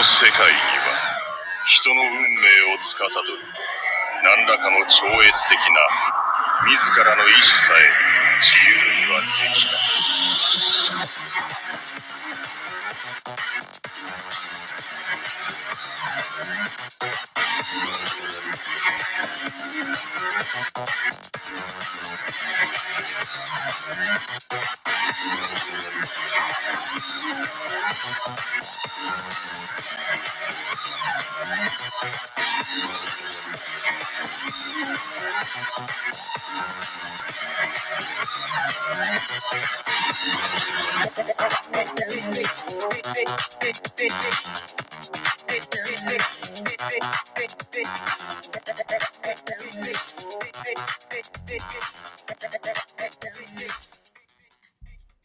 の世界には人の運命を司る何らかの超越的な自らの意志さえ自由にはでき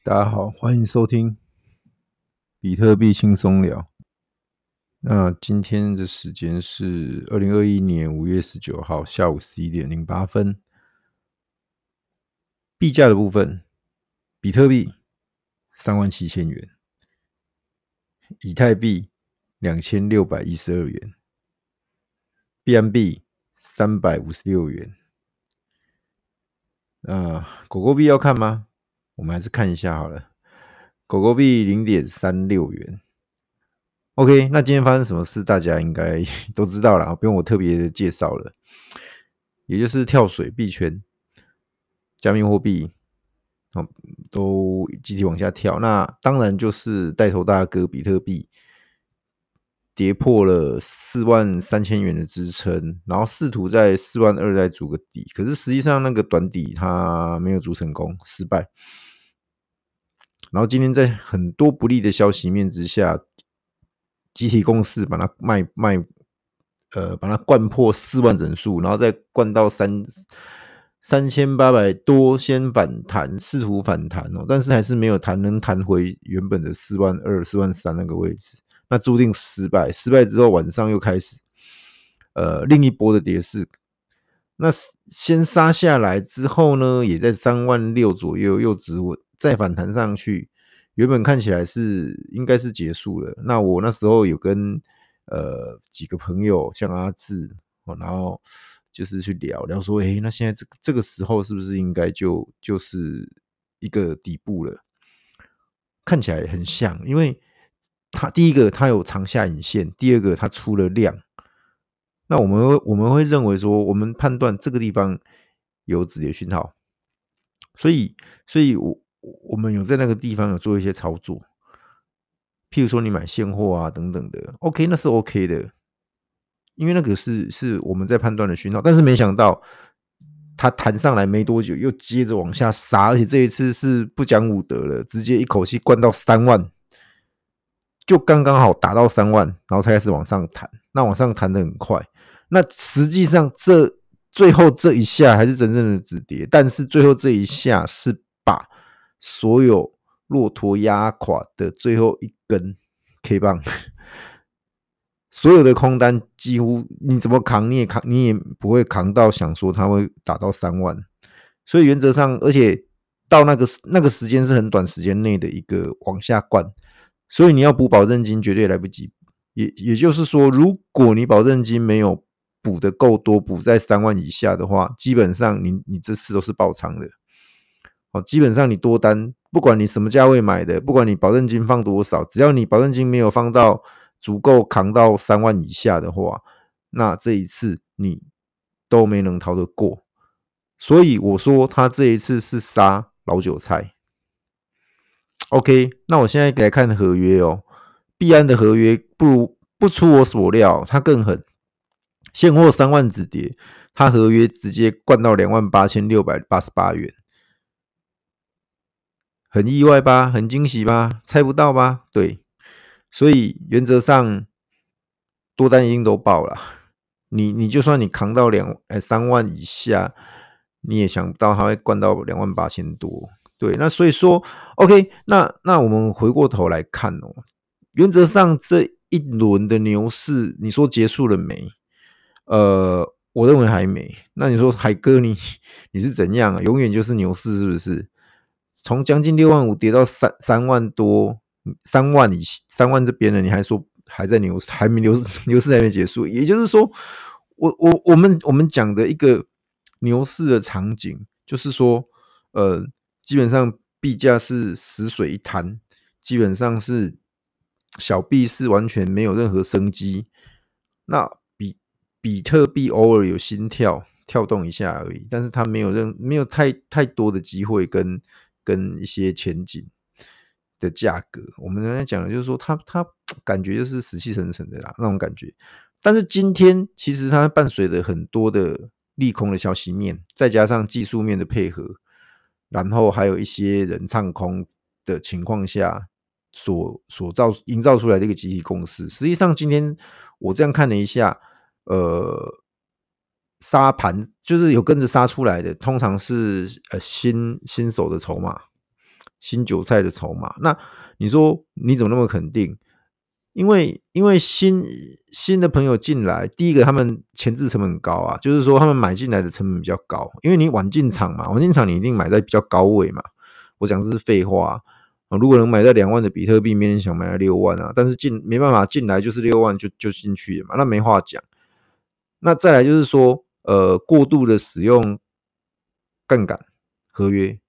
大家好，欢迎收听比特币轻松聊。那今天的时间是二零二一年五月十九号下午十一点零八分。币价的部分，比特币三万七千元，以太币两千六百一十二元，BNB 三百五十六元。啊，狗狗币要看吗？我们还是看一下好了。狗狗币零点三六元。OK，那今天发生什么事，大家应该 都知道了，不用我特别的介绍了。也就是跳水币圈。加密货币都集体往下跳，那当然就是带头大哥比特币跌破了四万三千元的支撑，然后试图在四万二再筑个底，可是实际上那个短底它没有筑成功，失败。然后今天在很多不利的消息面之下，集体共识把它卖卖，呃，把它灌破四万整数，然后再灌到三。三千八百多先反弹，试图反弹哦，但是还是没有弹，能弹回原本的四万二、四万三那个位置，那注定失败。失败之后，晚上又开始呃另一波的跌势。那先杀下来之后呢，也在三万六左右又止稳，再反弹上去。原本看起来是应该是结束了。那我那时候有跟呃几个朋友，像阿志哦，然后。就是去聊聊说，诶，那现在这个这个时候是不是应该就就是一个底部了？看起来很像，因为它第一个它有长下影线，第二个它出了量。那我们会我们会认为说，我们判断这个地方有止跌讯号，所以所以我我们有在那个地方有做一些操作，譬如说你买现货啊等等的，OK，那是 OK 的。因为那个是是我们在判断的讯号，但是没想到它弹上来没多久，又接着往下杀，而且这一次是不讲武德了，直接一口气灌到三万，就刚刚好达到三万，然后才开始往上弹。那往上弹得很快，那实际上这最后这一下还是真正的止跌，但是最后这一下是所有骆驼压垮的最后一根 K 棒。所有的空单几乎你怎么扛你也扛你也不会扛到想说它会打到三万，所以原则上，而且到那个那个时间是很短时间内的一个往下灌，所以你要补保证金绝对来不及。也也就是说，如果你保证金没有补的够多，补在三万以下的话，基本上你你这次都是爆仓的。哦，基本上你多单，不管你什么价位买的，不管你保证金放多少，只要你保证金没有放到。足够扛到三万以下的话，那这一次你都没能逃得过。所以我说他这一次是杀老韭菜。OK，那我现在给来看合约哦。币安的合约不如不出我所料，他更狠。现货三万止跌，他合约直接灌到两万八千六百八十八元，很意外吧？很惊喜吧？猜不到吧？对。所以原则上多单已经都爆了，你你就算你扛到两哎三万以下，你也想不到它会灌到两万八千多。对，那所以说 OK，那那我们回过头来看哦，原则上这一轮的牛市，你说结束了没？呃，我认为还没。那你说海哥你你是怎样啊？永远就是牛市是不是？从将近六万五跌到三三万多。三万以三万这边呢，你还说还在牛市，还没牛市，牛市还没结束。也就是说，我我我们我们讲的一个牛市的场景，就是说，呃，基本上币价是死水一潭，基本上是小币是完全没有任何生机。那比比特币偶尔有心跳跳动一下而已，但是它没有任没有太太多的机会跟跟一些前景。的价格，我们刚才讲的就是说，它它 感觉就是死气沉沉的啦，那种感觉。但是今天其实它伴随着很多的利空的消息面，再加上技术面的配合，然后还有一些人唱空的情况下，所所造营造出来的一个集体共识。实际上，今天我这样看了一下，呃，杀盘就是有跟着杀出来的，通常是呃新新手的筹码。新韭菜的筹码，那你说你怎么那么肯定？因为因为新新的朋友进来，第一个他们前置成本高啊，就是说他们买进来的成本比较高，因为你晚进场嘛，晚进场你一定买在比较高位嘛。我讲这是废话啊，如果能买在两万的比特币，没人想买在六万啊。但是进没办法进来就是六万就就进去了嘛，那没话讲。那再来就是说，呃，过度的使用杠杆合约。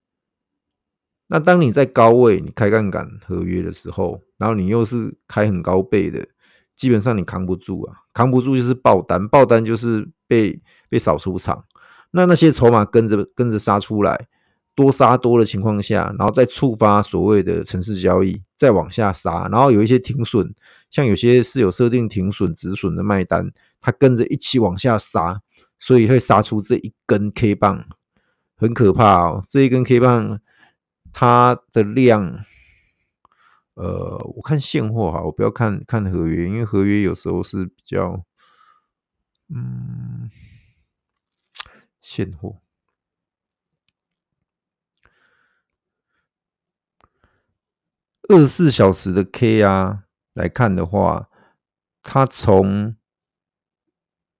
那当你在高位你开杠杆合约的时候，然后你又是开很高倍的，基本上你扛不住啊，扛不住就是爆单，爆单就是被被扫出场。那那些筹码跟着跟着杀出来，多杀多的情况下，然后再触发所谓的程式交易，再往下杀，然后有一些停损，像有些是有设定停损止损的卖单，它跟着一起往下杀，所以会杀出这一根 K 棒，很可怕哦，这一根 K 棒。它的量，呃，我看现货哈，我不要看看合约，因为合约有时候是比较，嗯，现货二十四小时的 K 啊来看的话，它从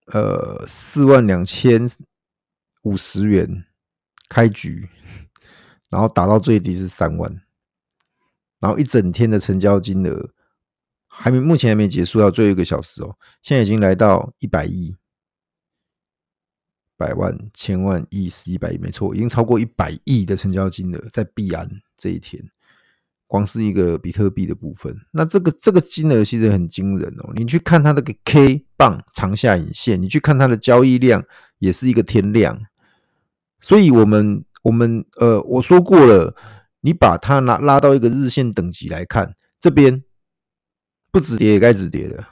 呃四万两千五十元开局。然后打到最低是三万，然后一整天的成交金额还没，目前还没结束，要最后一个小时哦。现在已经来到一百亿、百万、千万、亿、十亿、百亿，没错，已经超过一百亿的成交金额在币安这一天，光是一个比特币的部分，那这个这个金额其实很惊人哦。你去看它那个 K 棒长下影线，你去看它的交易量也是一个天量，所以我们。我们呃，我说过了，你把它拿拉到一个日线等级来看，这边不止跌也该止跌了，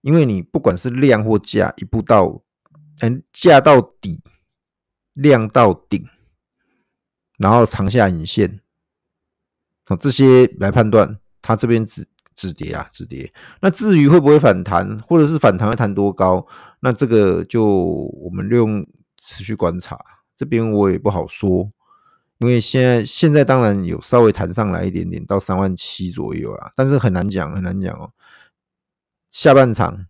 因为你不管是量或价，一步到嗯价到底，量到顶，然后长下影线，啊这些来判断它这边止止跌啊止跌。那至于会不会反弹，或者是反弹会弹多高，那这个就我们用持续观察。这边我也不好说，因为现在现在当然有稍微弹上来一点点，到三万七左右啦，但是很难讲，很难讲哦。下半场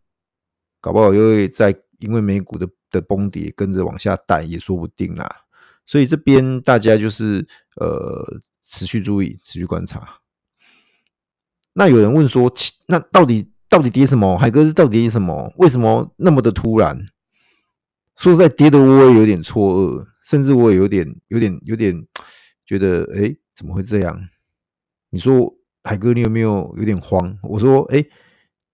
搞不好又会在因为美股的的崩跌跟着往下带，也说不定啦。所以这边大家就是呃持续注意，持续观察。那有人问说，那到底到底跌什么？海哥是到底跌什么？为什么那么的突然？说实在，跌的我也有点错愕。甚至我也有点、有点、有点觉得，哎、怎么会这样？你说海哥，你有没有有点慌？我说，哎、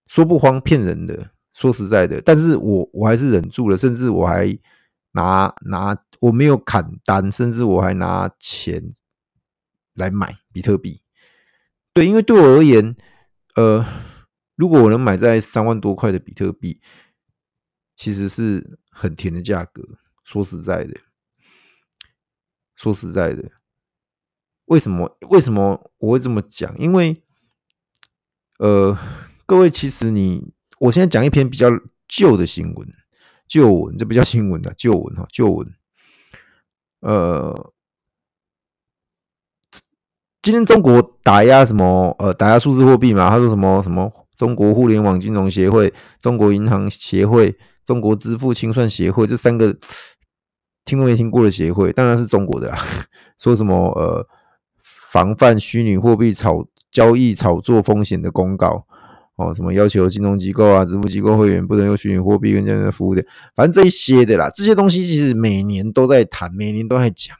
说不慌，骗人的。说实在的，但是我我还是忍住了，甚至我还拿拿，我没有砍单，甚至我还拿钱来买比特币。对，因为对我而言，呃，如果我能买在三万多块的比特币，其实是很甜的价格。说实在的。说实在的，为什么为什么我会这么讲？因为，呃，各位，其实你，我现在讲一篇比较旧的新闻，旧闻，这不叫新闻啊，旧闻哈，旧闻。呃，今天中国打压什么？呃，打压数字货币嘛？他说什么什么？中国互联网金融协会、中国银行协会、中国支付清算协会这三个。听都没听过的协会，当然是中国的啦。说什么呃，防范虚拟货币炒交易炒作风险的公告，哦，什么要求金融机构啊、支付机构会员不能用虚拟货币跟这样的服务的，反正这一些的啦，这些东西其实每年都在谈，每年都在讲，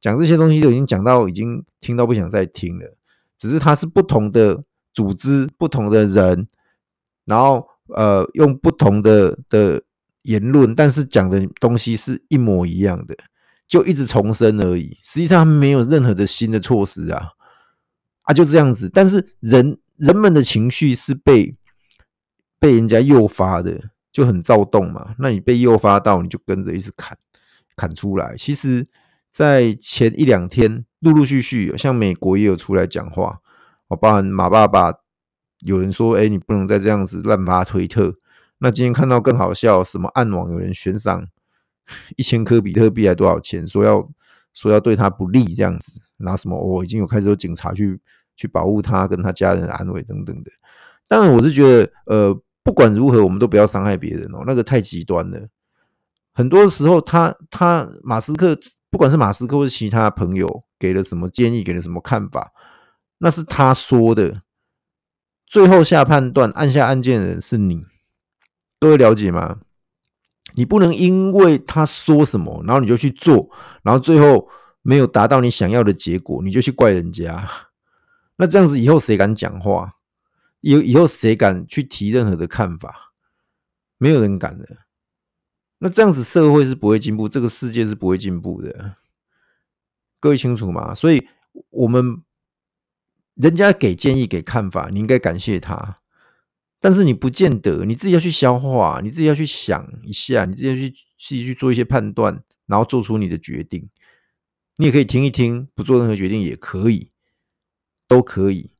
讲这些东西都已经讲到已经听到不想再听了，只是它是不同的组织、不同的人，然后呃用不同的的言论，但是讲的东西是一模一样的，就一直重申而已。实际上没有任何的新的措施啊，啊就这样子，但是人。人们的情绪是被被人家诱发的，就很躁动嘛。那你被诱发到，你就跟着一直砍砍出来。其实，在前一两天，陆陆续续，像美国也有出来讲话。我包含马爸爸，有人说：“哎，你不能再这样子乱发推特。”那今天看到更好笑，什么暗网有人悬赏 一千颗比特币还多少钱，说要说要对他不利这样子，拿什么？我、已经有开始有警察去。去保护他跟他家人的安危等等的，当然我是觉得，呃，不管如何，我们都不要伤害别人哦，那个太极端了。很多时候他，他他马斯克，不管是马斯克或是其他朋友给了什么建议，给了什么看法，那是他说的，最后下判断、按下按键的人是你，各位了解吗？你不能因为他说什么，然后你就去做，然后最后没有达到你想要的结果，你就去怪人家。那这样子以后谁敢讲话？以以后谁敢去提任何的看法？没有人敢的。那这样子社会是不会进步，这个世界是不会进步的。各位清楚吗？所以我们人家给建议、给看法，你应该感谢他。但是你不见得，你自己要去消化，你自己要去想一下，你自己要去自己去做一些判断，然后做出你的决定。你也可以听一听，不做任何决定也可以。都可以，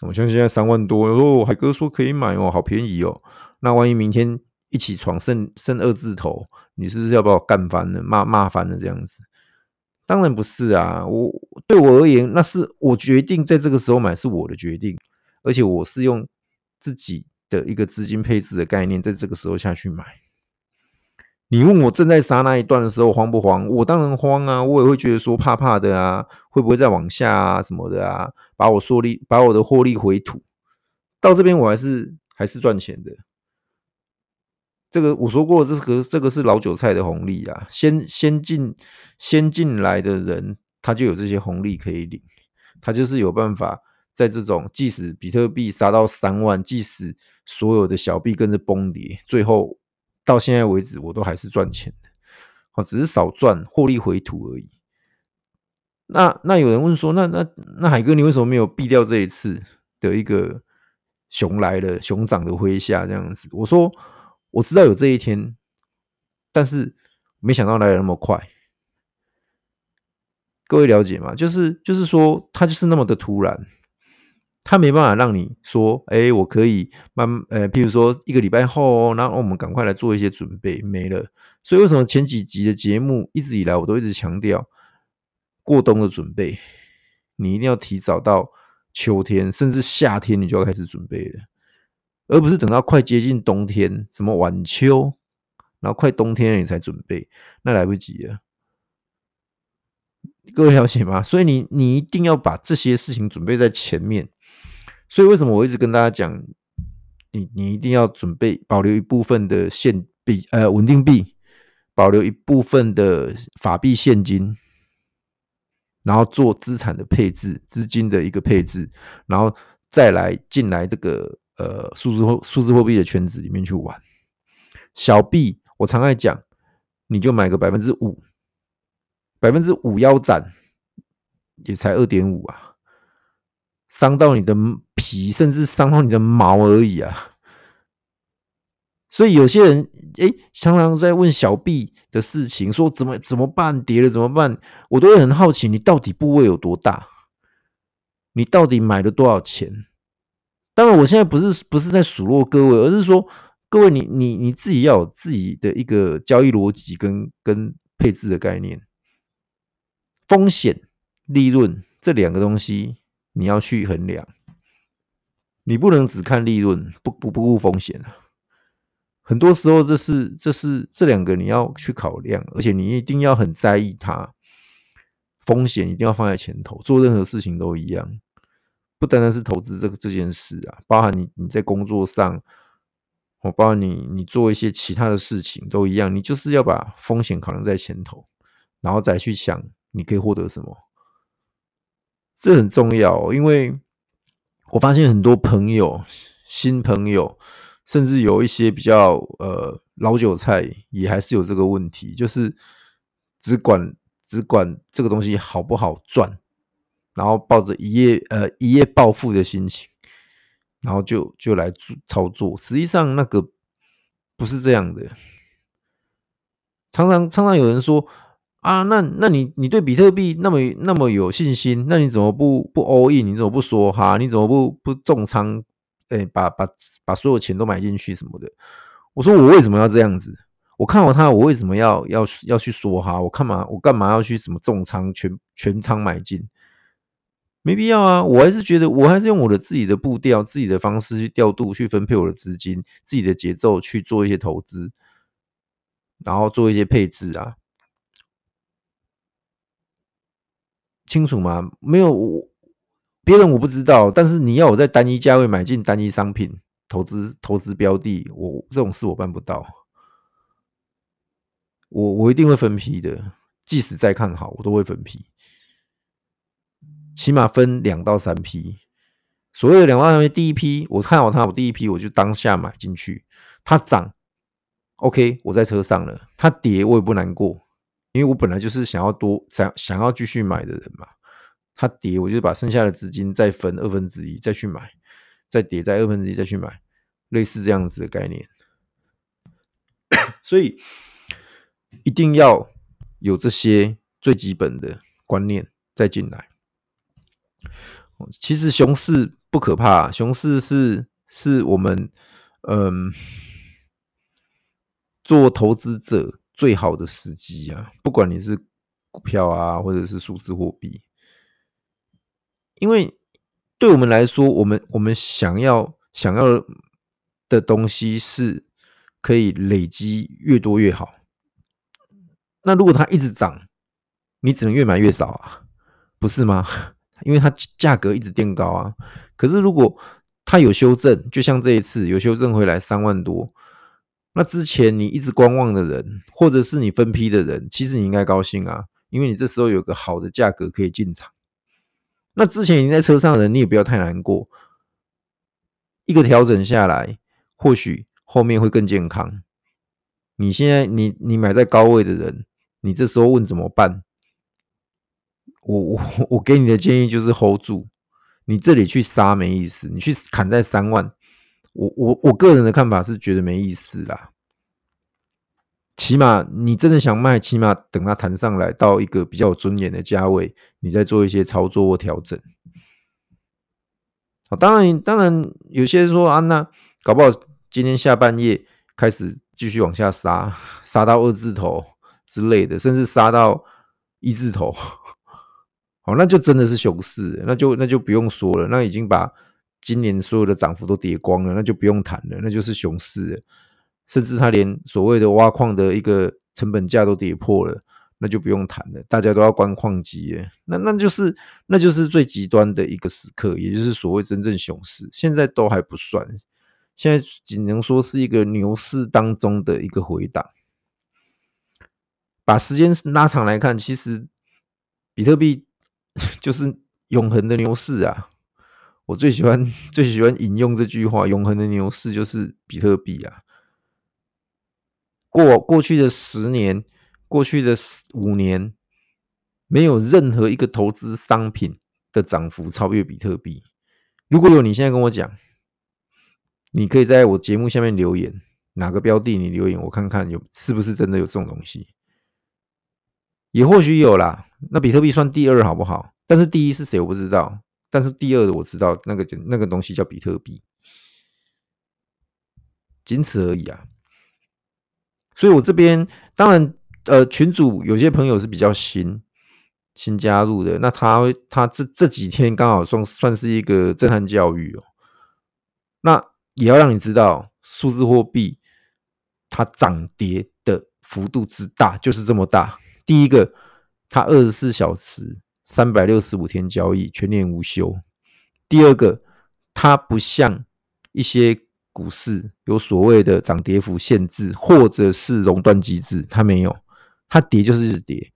我像现在三万多哦，海哥说可以买哦，好便宜哦。那万一明天一起床剩剩二字头，你是不是要把我干翻了，骂骂翻了这样子？当然不是啊，我对我而言，那是我决定在这个时候买，是我的决定，而且我是用自己的一个资金配置的概念，在这个时候下去买。你问我正在杀那一段的时候慌不慌？我当然慌啊，我也会觉得说怕怕的啊，会不会再往下啊什么的啊，把我获利，把我的获利回吐。到这边我还是还是赚钱的。这个我说过，这个这个是老韭菜的红利啊，先先进先进来的人，他就有这些红利可以领，他就是有办法在这种即使比特币杀到三万，即使所有的小币跟着崩跌，最后。到现在为止，我都还是赚钱的，好，只是少赚，获利回吐而已。那那有人问说，那那那海哥，你为什么没有避掉这一次的一个熊来了，熊掌的麾下这样子？我说我知道有这一天，但是没想到来的那么快。各位了解吗？就是就是说，它就是那么的突然。他没办法让你说，哎、我可以慢，呃，譬如说一个礼拜后，然后我们赶快来做一些准备，没了。所以为什么前几集的节目一直以来我都一直强调过冬的准备，你一定要提早到秋天，甚至夏天你就要开始准备了，而不是等到快接近冬天，什么晚秋，然后快冬天了你才准备，那来不及了。各位了解吗？所以你你一定要把这些事情准备在前面。所以为什么我一直跟大家讲，你你一定要准备保留一部分的现币呃稳定币，保留一部分的法币现金，然后做资产的配置，资金的一个配置，然后再来进来这个呃数字货数字货币的圈子里面去玩。小币我常爱讲，你就买个百分之五，百分之五腰斩也才二点五啊。伤到你的皮，甚至伤到你的毛而已啊！所以有些人诶，常常在问小币的事情，说怎么怎么办，跌了怎么办？我都会很好奇，你到底部位有多大？你到底买了多少钱？当然，我现在不是不是在数落各位，而是说各位你你你自己要有自己的一个交易逻辑跟跟配置的概念，风险、利润这两个东西。你要去衡量，你不能只看利润，不不不顾风险啊！很多时候，这是这是这两个你要去考量，而且你一定要很在意它，风险一定要放在前头。做任何事情都一样，不单单是投资这个这件事啊，包含你你在工作上，我包含你你做一些其他的事情都一样，你就是要把风险考量在前头，然后再去想你可以获得什么，这很重要。因为我发现很多朋友、新朋友，甚至有一些比较呃老韭菜，也还是有这个问题，就是只管只管这个东西好不好赚。然后抱着一夜呃一夜暴富的心情，然后就就来操作。实际上那个不是这样的。常常常常有人说啊，那那你你对比特币那么那么有信心，那你怎么不不 all in？你怎么不说哈？你怎么不不重仓？哎，把把把所有钱都买进去什么的？我说我为什么要这样子？我看好它，我为什么要要要去说哈？我干嘛我干嘛要去什么重仓全全仓买进？没必要啊！我还是觉得，我还是用我的自己的步调、自己的方式去调度、去分配我的资金、自己的节奏去做一些投资，然后做一些配置啊，清楚吗？没有我别人我不知道，但是你要我在单一价位买进单一商品投资投资标的，我这种事我办不到。我我一定会分批的，即使再看好，我都会分批。起码分两到三批，所谓的两到三批，第一批我看好它，我第一批我就当下买进去，它涨，OK，我在车上了，它跌我也不难过，因为我本来就是想要多想想要继续买的人嘛，它跌我就把剩下的资金再分二分之一再去买，再跌再二分之一再去买，类似这样子的概念，所以一定要有这些最基本的观念再进来。其实熊市不可怕，熊市是是我们嗯做投资者最好的时机啊！不管你是股票啊，或者是数字货币，因为对我们来说，我们我们想要想要的东西是可以累积越多越好。那如果它一直涨，你只能越买越少啊，不是吗？因为它价格一直垫高啊，可是如果它有修正，就像这一次有修正回来三万多，那之前你一直观望的人，或者是你分批的人，其实你应该高兴啊，因为你这时候有个好的价格可以进场。那之前已经在车上的人，你也不要太难过，一个调整下来，或许后面会更健康。你现在你你买在高位的人，你这时候问怎么办？我我我给你的建议就是 hold 住，你这里去杀没意思，你去砍在三万，我我我个人的看法是觉得没意思啦。起码你真的想卖，起码等它弹上来到一个比较有尊严的价位，你再做一些操作或调整。好，当然当然有些人说啊，那搞不好今天下半夜开始继续往下杀，杀到二字头之类的，甚至杀到一字头。好，那就真的是熊市，那就那就不用说了，那已经把今年所有的涨幅都跌光了，那就不用谈了，那就是熊市，甚至他连所谓的挖矿的一个成本价都跌破了，那就不用谈了，大家都要关矿机了，那那就是那就是最极端的一个时刻，也就是所谓真正熊市，现在都还不算，现在只能说是一个牛市当中的一个回档，把时间拉长来看，其实比特币。就是永恒的牛市啊！我最喜欢 最喜欢引用这句话：“永恒的牛市就是比特币啊！”过过去的十年，过去的五年，没有任何一个投资商品的涨幅超越比特币。如果有，你现在跟我讲，你可以在我节目下面留言，哪个标的你留言，我看看有是不是真的有这种东西。也或许有啦，那比特币算第二好不好？但是第一是谁我不知道，但是第二的我知道，那个那个东西叫比特币，仅此而已啊。所以我这边当然呃，群主有些朋友是比较新新加入的，那他他这这几天刚好算算是一个震撼教育哦。那也要让你知道，数字货币它涨跌的幅度之大，就是这么大。第一个，它二十四小时、三百六十五天交易，全年无休；第二个，它不像一些股市有所谓的涨跌幅限制，或者是熔断机制，它没有，它跌就是一直跌。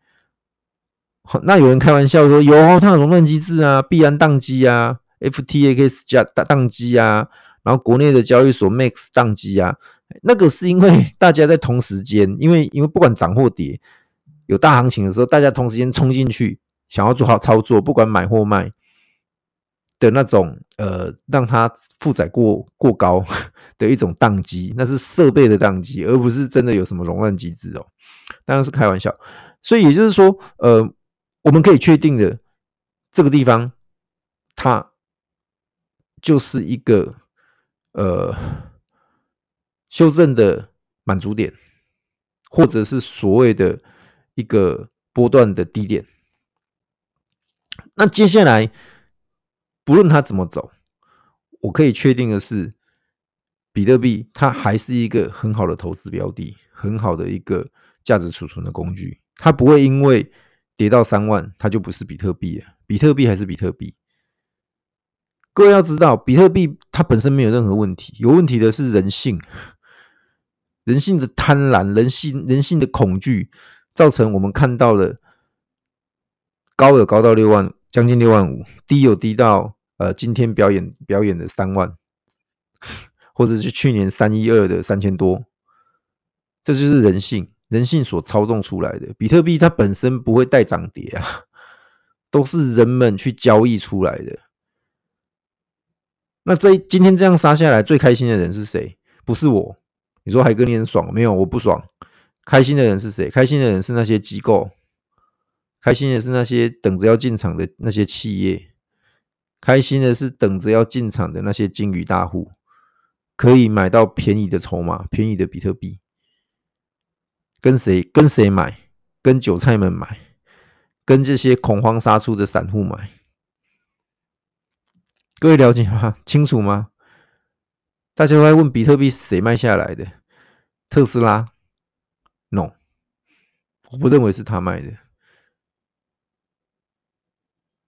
好那有人开玩笑说，有它有熔断机制啊，币安宕机啊，FTX 加宕机啊，然后国内的交易所 Max 宕机啊，那个是因为 大家在同时间，因为因为不管涨或跌，有大行情的时候，大家同时间冲进去，想要做好操作，不管买或卖。的那种呃，让它负载过过高 的一种宕机，那是设备的宕机，而不是真的有什么熔断机制哦。当然是开玩笑。所以也就是说，呃，我们可以确定的，这个地方它就是一个呃修正的满足点，或者是所谓的一个波段的低点。那接下来。不论它怎么走，我可以确定的是，比特币它还是一个很好的投资标的，很好的一个价值储存的工具。它不会因为跌到三万，它就不是比特币了。比特币还是比特币。各位要知道，比特币它本身没有任何问题，有问题的是人性，人性的贪婪，人性人性的恐惧，造成我们看到的高有高到六万。将近六万五，低有低到呃，今天表演表演的三万，或者是去年三一二的三千多，这就是人性，人性所操纵出来的。比特币它本身不会带涨跌啊，都是人们去交易出来的。那这今天这样杀下来，最开心的人是谁？不是我。你说海哥你很爽？没有，我不爽。开心的人是谁？开心的人是那些机构。开心的是那些等着要进场的那些企业，开心的是等着要进场的那些鲸鱼大户，可以买到便宜的筹码、便宜的比特币。跟谁？跟谁买？跟韭菜们买？跟这些恐慌杀出的散户买？各位了解吗？清楚吗？大家都在问比特币谁卖下来的？特斯拉？No，我不认为是他卖的。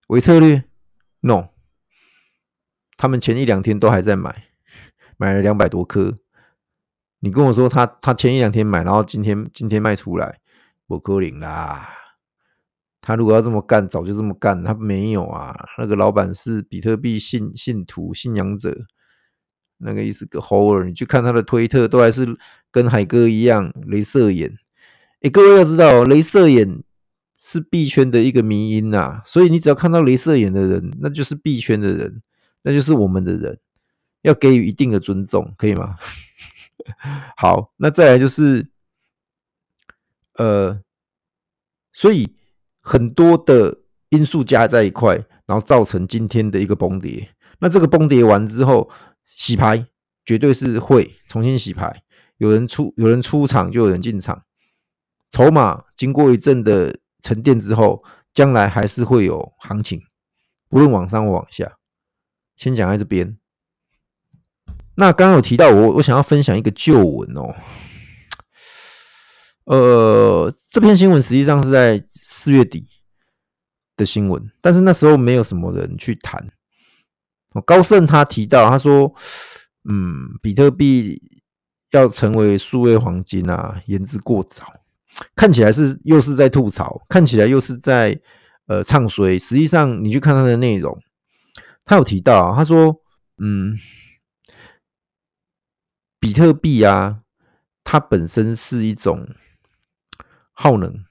微策略，no，他们前一两天都还在买，买了两百多颗。你跟我说他他前一两天买，然后今天今天卖出来，我可能啦。他如果要这么干，早就这么干。他没有啊，那个老板是比特币信信徒信仰者，那个意思个猴儿。你去看他的推特，都还是跟海哥一样，镭射眼。哎，各位要知道，镭射眼。是币圈的一个迷因呐、所以你只要看到镭射眼的人，那就是币圈的人，那就是我们的人，要给予一定的尊重，可以吗？好，那再来就是，呃，所以很多的因素加在一块，然后造成今天的一个崩跌。那这个崩跌完之后，洗牌绝对是会重新洗牌，有人出有人出场，就有人进场，筹码经过一阵的。沉淀之后，将来还是会有行情，不论往上或往下。先讲在这边。那刚刚有提到我，我想要分享一个旧闻哦。呃，这篇新闻实际上是在四月底的新闻，但是那时候没有什么人去谈。高盛他提到，他说：“嗯，比特币要成为数位黄金啊，言之过早。”看起来是又是在吐槽，看起来又是在呃唱衰。实际上，你去看他的内容，他有提到啊，他说：“嗯，比特币啊，它本身是一种耗能，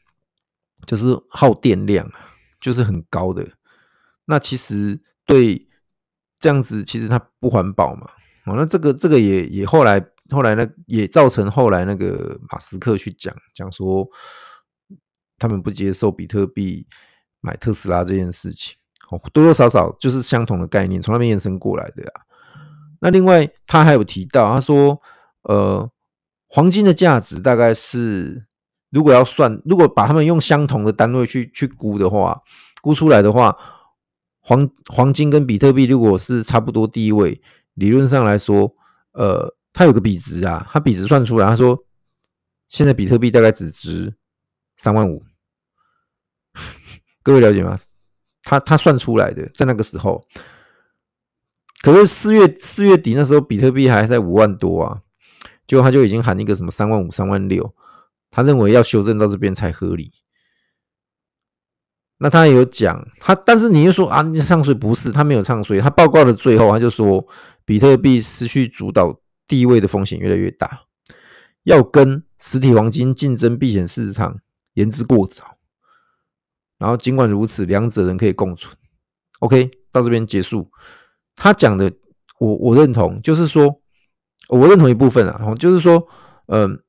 就是耗电量啊，就是很高的。那其实对这样子，其实它不环保嘛。哦，那这个这个也也后来。”后来呢，也造成后来那个马斯克去讲讲说，他们不接受比特币买特斯拉这件事情，哦，多多少少就是相同的概念，从那边延伸过来的啊。那另外他还有提到，他说，呃，黄金的价值大概是，如果要算，如果把他们用相同的单位去去估的话，估出来的话，黄黄金跟比特币如果是差不多地位，理论上来说，呃。他有个比值啊，他比值算出来，他说现在比特币大概只值三万五，各位了解吗？他他算出来的，在那个时候，可是四月四月底那时候，比特币还在五万多啊，结果他就已经喊一个什么三万五、三万六，他认为要修正到这边才合理。那他也有讲，他但是你又说啊，你唱衰不是？他没有唱衰，他报告的最后他就说，比特币失去主导地位的风险越来越大，要跟实体黄金竞争避险市场言之过早。然后尽管如此，两者仍可以共存。OK，到这边结束。他讲的我我认同，就是说我认同一部分啊，就是说，嗯、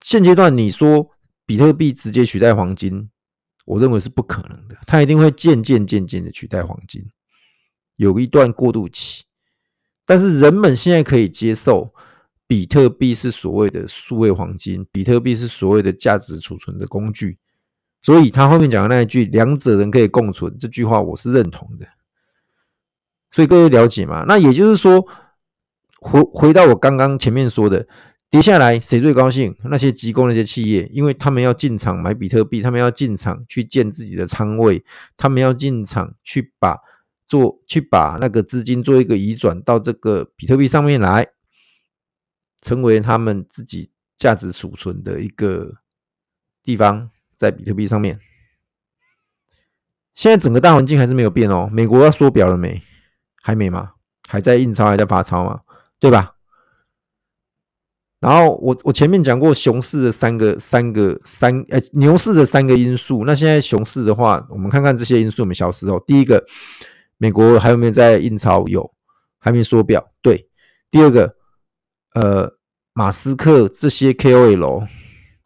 现阶段你说比特币直接取代黄金，我认为是不可能的，它一定会渐渐渐渐的取代黄金，有一段过渡期。但是人们现在可以接受比特币是所谓的数位黄金，比特币是所谓的价值储存的工具。所以他后面讲的那一句“两者人可以共存”这句话，我是认同的。所以各位了解嘛？那也就是说，回回到我刚刚前面说的，跌下来谁最高兴？那些机构、那些企业，因为他们要进场买比特币，他们要进场去建自己的仓位，他们要进场去把做去把那个资金做一个移转到这个比特币上面来，成为他们自己价值储存的一个地方。在比特币上面，现在整个大环境还是没有变哦。美国要缩表了没？还没吗？还在印钞，还在发钞吗？对吧？然后我我前面讲过熊市的三个三个三呃牛市的三个因素。那现在熊市的话，我们看看这些因素有没有消失哦。第一个，美国还有没有在印钞？有，还没缩表。对。第二个，呃，马斯克这些 KOL。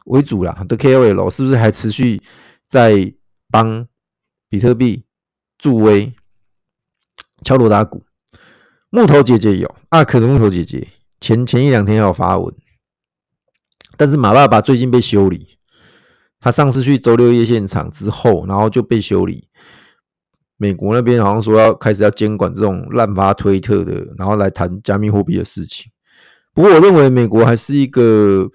为主啦的 KOL 是不是还持续在帮比特币助威、敲锣打鼓？木头姐姐有，阿可的木头姐姐前前一两天要发文，但是马爸爸最近被修理，他上次去周六夜现场之后，然后就被修理。美国那边好像说要开始要监管这种滥发推特的，然后来谈加密货币的事情。不过我认为美国还是一个。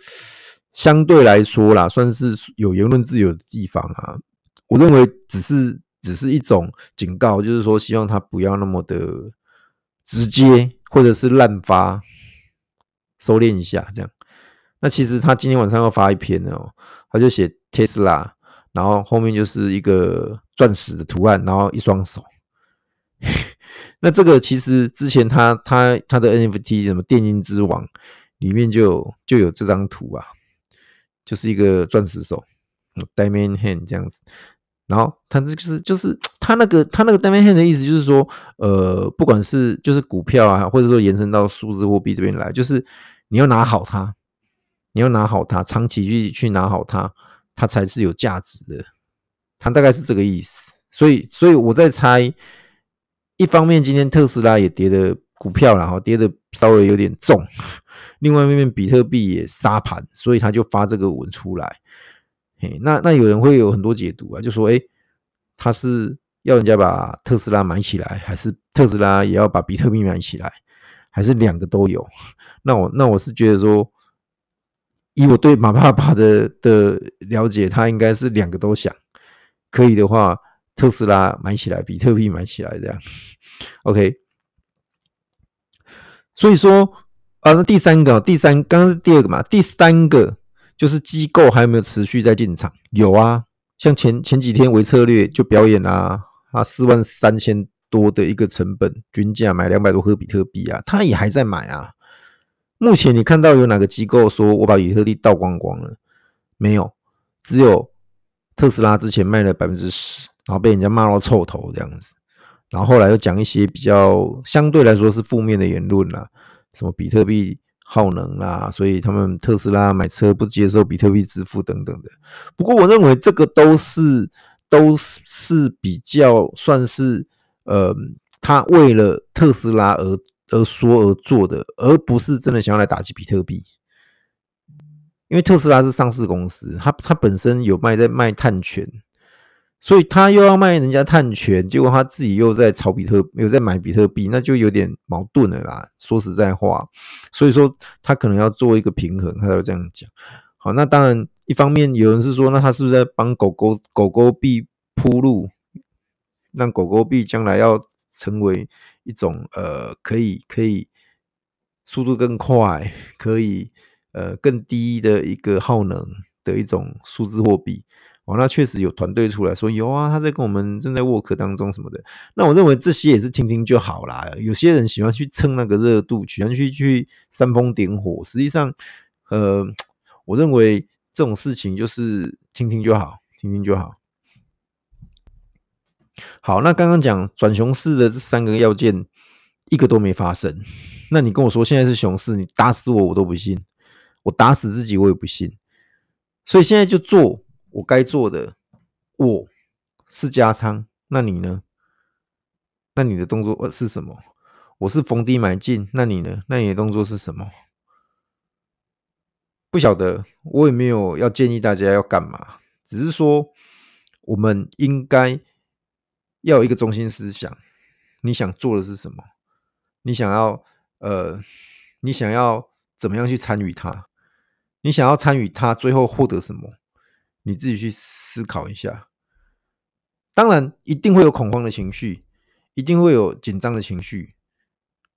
相对来说啦，算是有言论自由的地方啊。我认为只是只是一种警告，就是说希望他不要那么的直接，或者是滥发，收敛一下这样。那其实他今天晚上要发一篇哦，他就写 Tesla，然后后面就是一个钻石的图案，然后一双手。那这个其实之前他他他的 NFT 什么电音之王里面就就有这张图啊。就是一个钻石手，Diamond Hand 这样子，然后他这就是就是他那个他那个 Diamond Hand 的意思就是说，呃，不管是就是股票啊，或者说延伸到数字货币这边来，就是你要拿好它，你要拿好它，长期去去拿好它，它才是有价值的。他大概是这个意思，所以所以我在猜，一方面今天特斯拉也跌的股票然后跌的稍微有点重。另外一面，比特币也杀盘，所以他就发这个文出来。嘿，那那有人会有很多解读啊，就说：哎，他是要人家把特斯拉买起来，还是特斯拉也要把比特币买起来，还是两个都有？那我那我是觉得说，以我对马爸爸的的了解，他应该是两个都想。可以的话，特斯拉买起来，比特币买起来，这样。OK，所以说。啊，那第三个，第三，刚刚是第二个嘛，第三个就是机构还有没有持续在进场？有啊，像前前几天微策略就表演啊，啊，四万三千多的一个成本均价买两百多颗比特币啊，他也还在买啊。目前你看到有哪个机构说我把比特币倒光光了？没有，只有特斯拉之前卖了百分之十，然后被人家骂到臭头这样子，然后后来又讲一些比较相对来说是负面的言论啦。什么比特币耗能啦，所以他们特斯拉买车不接受比特币支付等等的。不过我认为这个都是都是比较算是呃，他为了特斯拉而而说而做的，而不是真的想要来打击比特币。因为特斯拉是上市公司，它它本身有卖在卖碳权。所以他又要卖人家碳权，结果他自己又在炒比特，又在买比特币，那就有点矛盾了啦。说实在话，所以说他可能要做一个平衡，他要这样讲。好，那当然，一方面有人是说，那他是不是在帮狗狗狗狗币铺路，让狗狗币将来要成为一种呃，可以可以速度更快，可以呃更低的一个耗能的一种数字货币。哦，那确实有团队出来说有啊，他在跟我们正在 work 当中什么的。那我认为这些也是听听就好啦。有些人喜欢去蹭那个热度，喜欢去去煽风点火。实际上，呃，我认为这种事情就是听听就好，听听就好。好，那刚刚讲转熊市的这三个要件，一个都没发生。那你跟我说现在是熊市，你打死我我都不信，我打死自己我也不信。所以现在就做。我该做的，我是加仓，那你呢？那你的动作是什么？我是逢低买进，那你呢？那你的动作是什么？不晓得，我也没有要建议大家要干嘛，只是说我们应该要有一个中心思想，你想做的是什么？你想要呃，你想要怎么样去参与它？你想要参与它，最后获得什么？你自己去思考一下，当然一定会有恐慌的情绪，一定会有紧张的情绪，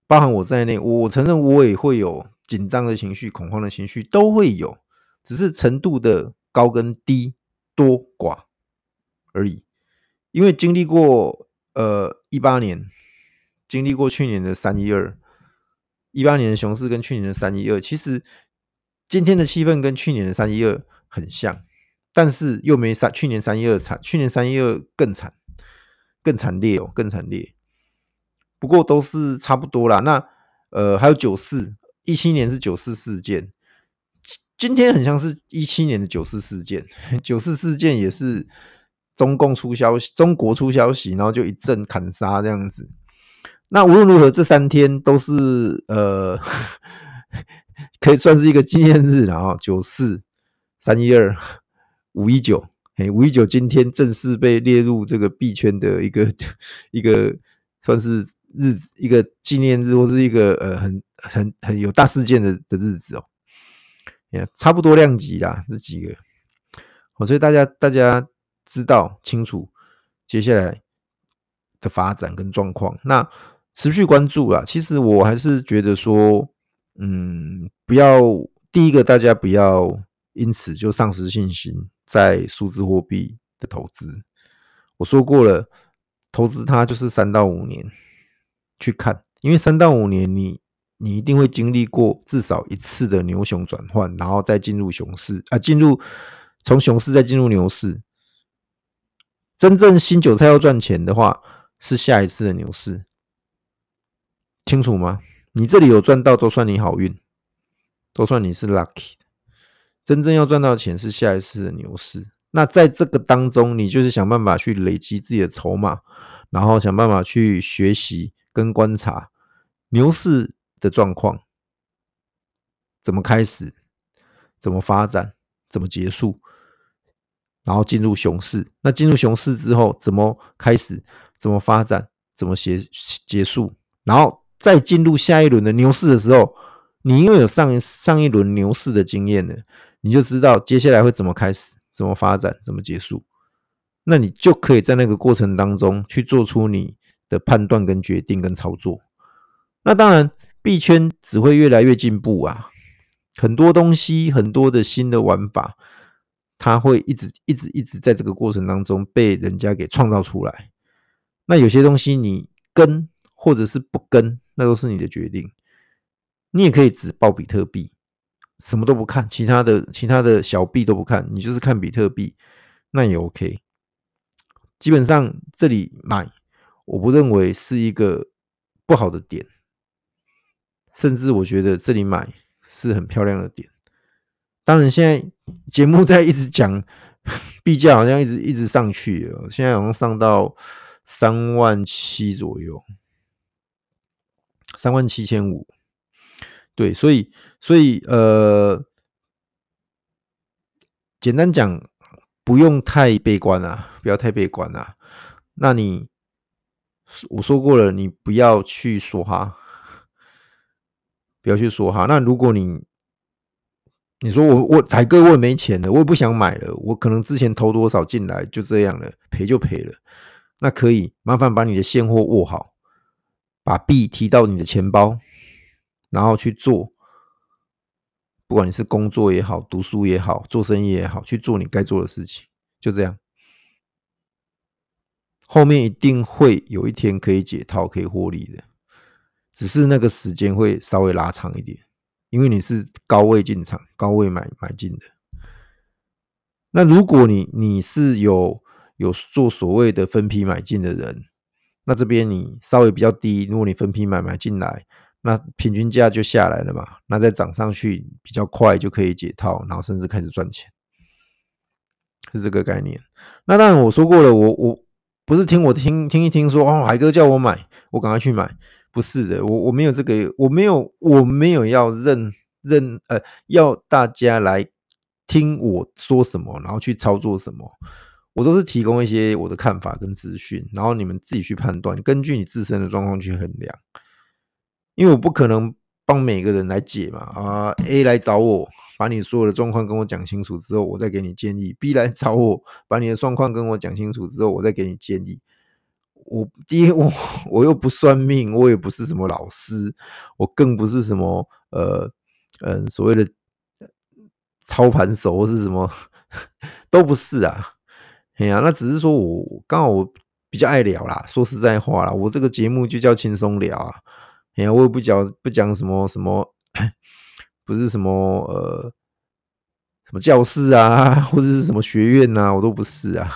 包含我在内，我承认我也会有紧张的情绪、恐慌的情绪，都会有，只是程度的高跟低、多寡而已。因为经历过呃一八年，经历过去年的三一二，一八年的熊市跟去年的三一二，其实今天的气氛跟去年的三一二很像。但是又没三，去年三一二惨，去年三一二更惨，更惨烈哦，更惨烈。不过都是差不多啦。那呃，还有九四，一七年是九四事件，今天很像是一七年的九四事件。九四事件也是中共出消息，中国出消息，然后就一阵砍杀这样子。那无论如何，这三天都是呃，可以算是一个纪念日，然后九四三一二。五一九，哎，五一九今天正式被列入这个币圈的一个 一个算是日子，一个纪念日，或是一个呃很很很有大事件的的日子哦。也差不多量级啦，这几个，哦，所以大家大家知道清楚接下来的发展跟状况，那持续关注啦。其实我还是觉得说，嗯，不要第一个，大家不要因此就丧失信心。在数字货币的投资，我说过了，投资它就是三到五年去看，因为三到五年你你一定会经历过至少一次的牛熊转换，然后再进入熊市啊，进入从熊市再进入牛市。真正新韭菜要赚钱的话，是下一次的牛市，清楚吗？你这里有赚到，都算你好运，都算你是 lucky。真正要赚到钱是下一次的牛市，那在这个当中，你就是想办法去累积自己的筹码，然后想办法去学习跟观察牛市的状况，怎么开始，怎么发展，怎么结束，然后进入熊市。那进入熊市之后，怎么开始，怎么发展，怎么结结束，然后再进入下一轮的牛市的时候，你因为有上一上一轮牛市的经验了。你就知道接下来会怎么开始，怎么发展，怎么结束，那你就可以在那个过程当中去做出你的判断跟决定跟操作。那当然，币圈只会越来越进步啊，很多东西，很多的新的玩法，它会一直一直一直在这个过程当中被人家给创造出来。那有些东西你跟或者是不跟，那都是你的决定。你也可以只抱比特币。什么都不看，其他的其他的小币都不看，你就是看比特币，那也 OK。基本上这里买，我不认为是一个不好的点，甚至我觉得这里买是很漂亮的点。当然，现在节目在一直讲 币价，好像一直一直上去了，现在好像上到三万七左右，三万七千五。对，所以，所以，呃，简单讲，不用太悲观啊，不要太悲观啊。那你，我说过了，你不要去说哈，不要去说哈。那如果你，你说我我海哥我也没钱了，我也不想买了，我可能之前投多少进来就这样了，赔就赔了。那可以麻烦把你的现货握好，把币提到你的钱包，然后去做，不管你是工作也好、读书也好、做生意也好，去做你该做的事情，就这样。后面一定会有一天可以解套、可以获利的，只是那个时间会稍微拉长一点，因为你是高位进场、高位买买进的。那如果你你是有有做所谓的分批买进的人，那这边你稍微比较低，如果你分批买买进来，那平均价就下来了嘛，那再涨上去比较快就可以解套，然后甚至开始赚钱，是这个概念。那当然我说过了，我我。不是听我听听一听说哦，海哥叫我买，我赶快去买。不是的，我我没有这个，我没有我没有要认认呃，要大家来听我说什么，然后去操作什么。我都是提供一些我的看法跟资讯，然后你们自己去判断，根据你自身的状况去衡量。因为我不可能帮每个人来解嘛啊，A 来找我。把你所有的状况跟我讲清楚之后，我再给你建议。B 来找我，把你的状况跟我讲清楚之后，我再给你建议。我第一，我我又不算命，我也不是什么老师，我更不是什么呃嗯、所谓的操盘手或是什么 都不是啊。哎呀，那只是说我刚好我比较爱聊啦，说实在话啦，我这个节目就叫轻松聊啊。哎呀，我也不讲不讲什么什么。不是什么呃什么教室啊，或者是什么学院呐、啊，我都不是啊，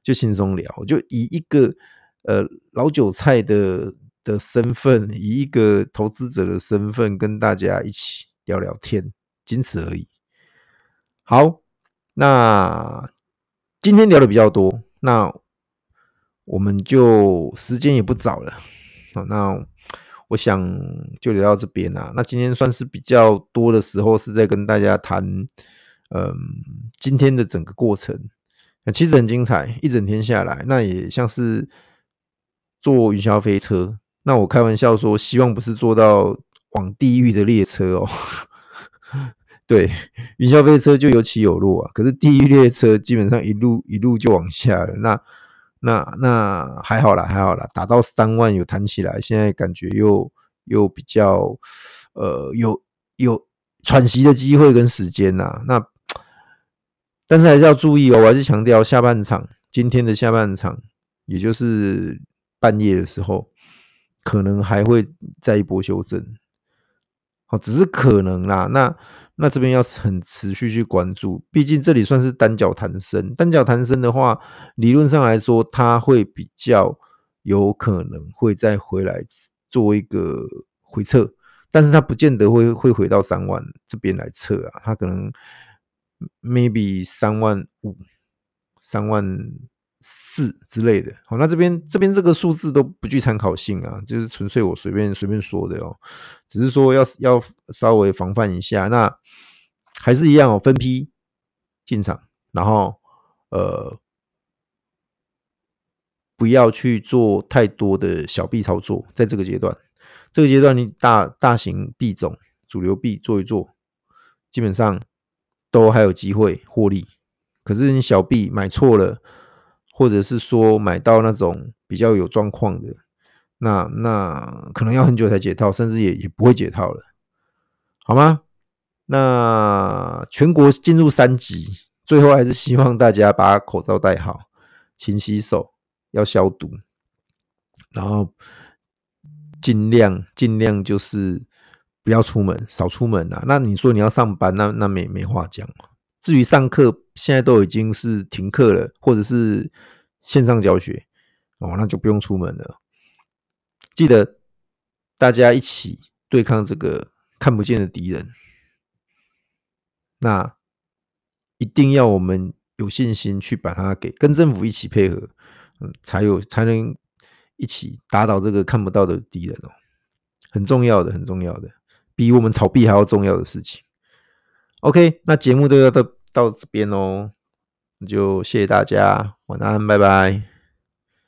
就轻松聊，我就以一个呃老韭菜的的身份，以一个投资者的身份跟大家一起聊聊天，仅此而已。好，那今天聊的比较多，那我们就时间也不早了，好，那。我想就聊到这边啦。那今天算是比较多的时候，是在跟大家谈，嗯，今天的整个过程，那其实很精彩，一整天下来，那也像是坐云霄飞车。那我开玩笑说，希望不是坐到往地狱的列车哦。对，云霄飞车就有起有落啊，可是地狱列车基本上一路一路就往下了。那那那还好啦，还好啦，打到三万有弹起来，现在感觉又又比较呃有有喘息的机会跟时间呐。那但是还是要注意哦，我还是强调下半场今天的下半场，也就是半夜的时候，可能还会再一波修正。好，只是可能啦。那那这边要很持续去关注，毕竟这里算是单脚弹升。单脚弹升的话，理论上来说，它会比较有可能会再回来做一个回撤，但是它不见得会会回到三万这边来测啊，它可能 maybe 三万五、三万四之类的。好，那这边这边这个数字都不具参考性啊，就是纯粹我随便随便说的哦，只是说要要稍微防范一下那。还是一样哦，分批进场，然后呃，不要去做太多的小币操作，在这个阶段，这个阶段你大大型币种、主流币做一做，基本上都还有机会获利。可是你小币买错了，或者是说买到那种比较有状况的，那那可能要很久才解套，甚至也也不会解套了，好吗？那全国进入三级，最后还是希望大家把口罩戴好，勤洗手，要消毒，然后尽量尽量就是不要出门，少出门啊。那你说你要上班，那那没没话讲。至于上课，现在都已经是停课了，或者是线上教学哦，那就不用出门了。记得大家一起对抗这个看不见的敌人。那一定要我们有信心去把它给跟政府一起配合，嗯，才有才能一起打倒这个看不到的敌人哦，很重要的，很重要的，比我们炒币还要重要的事情。OK，那节目都要到到这边哦，那就谢谢大家，晚安，拜拜。